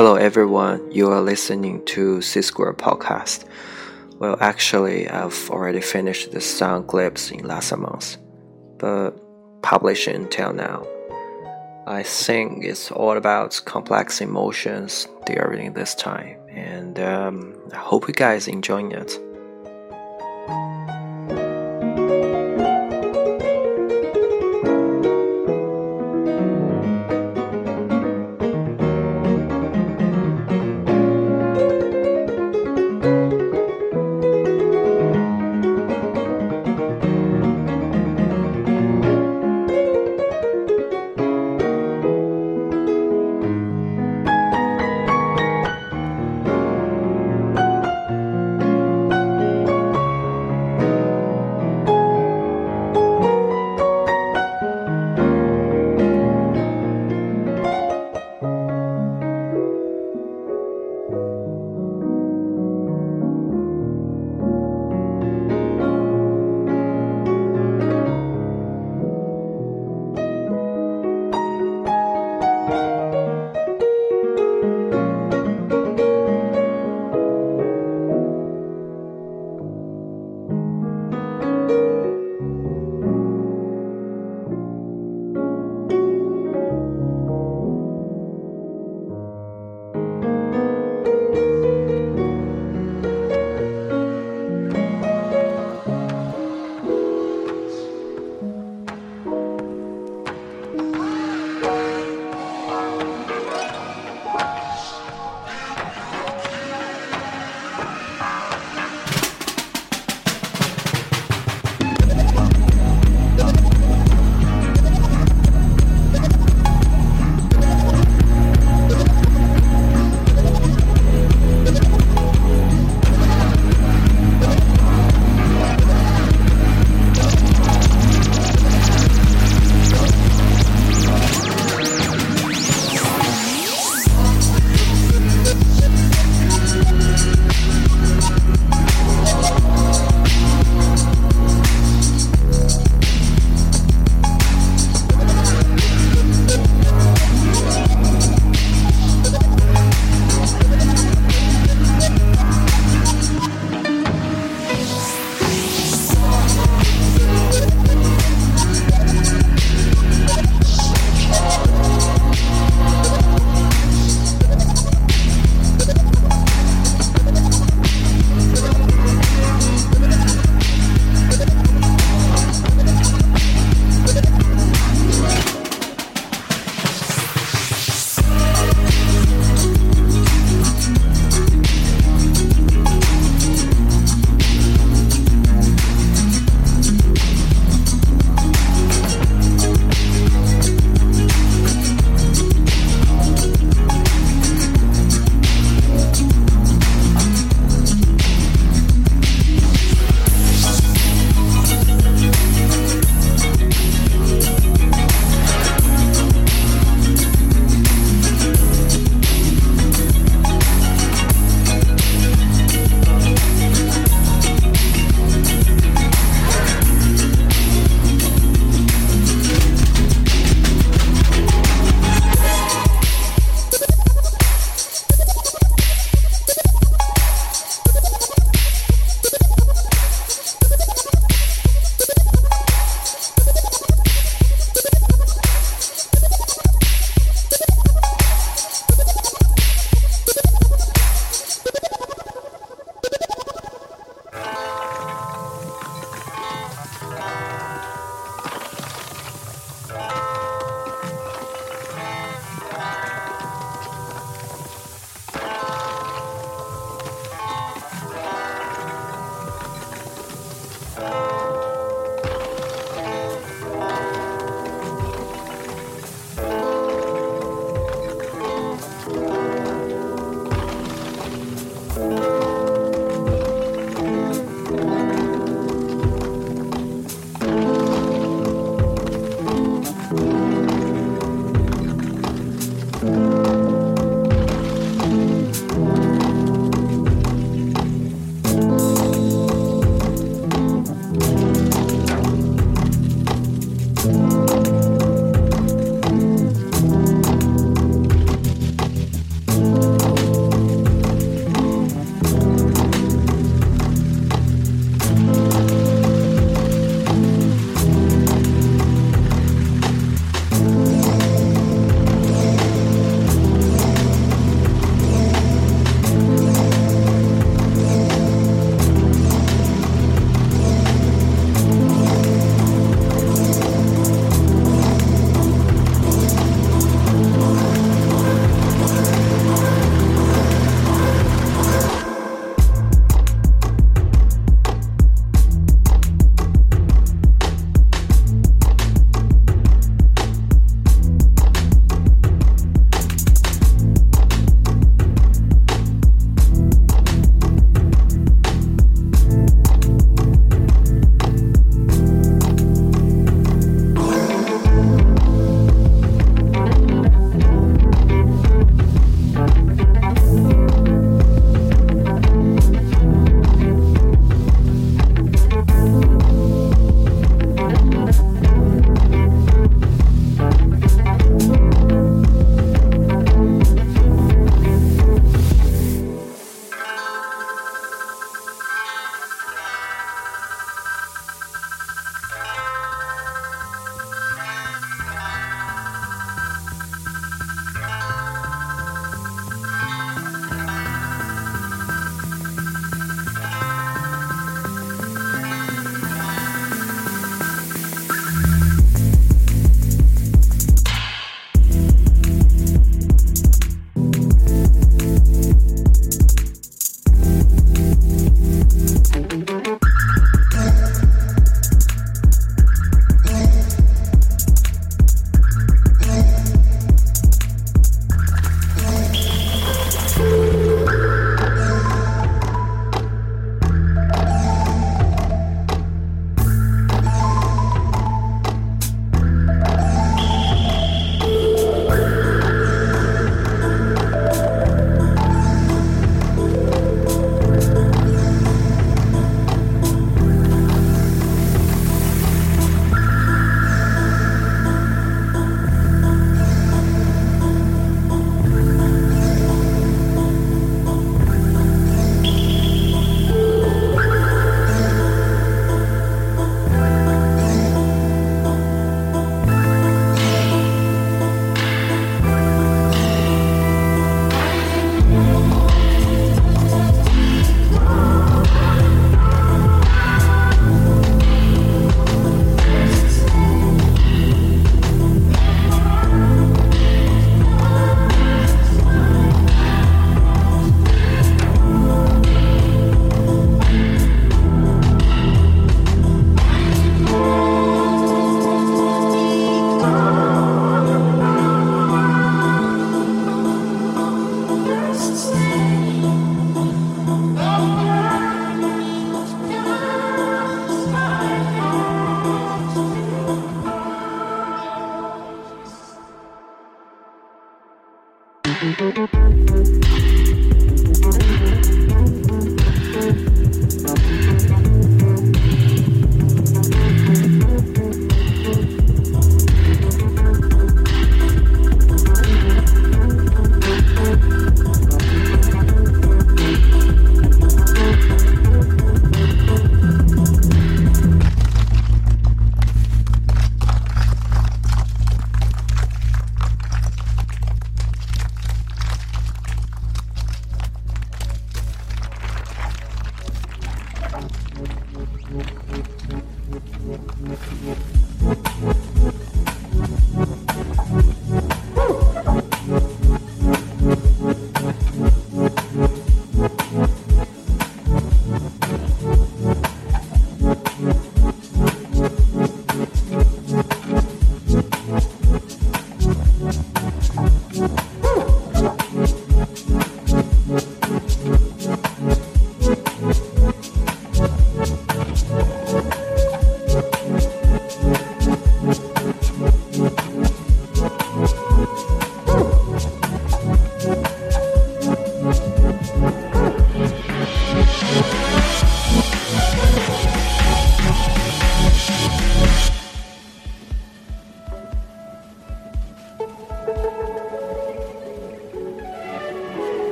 Hello, everyone. You are listening to C Square Podcast. Well, actually, I've already finished the sound clips in last month, but publishing until now. I think it's all about complex emotions during this time, and um, I hope you guys enjoying it.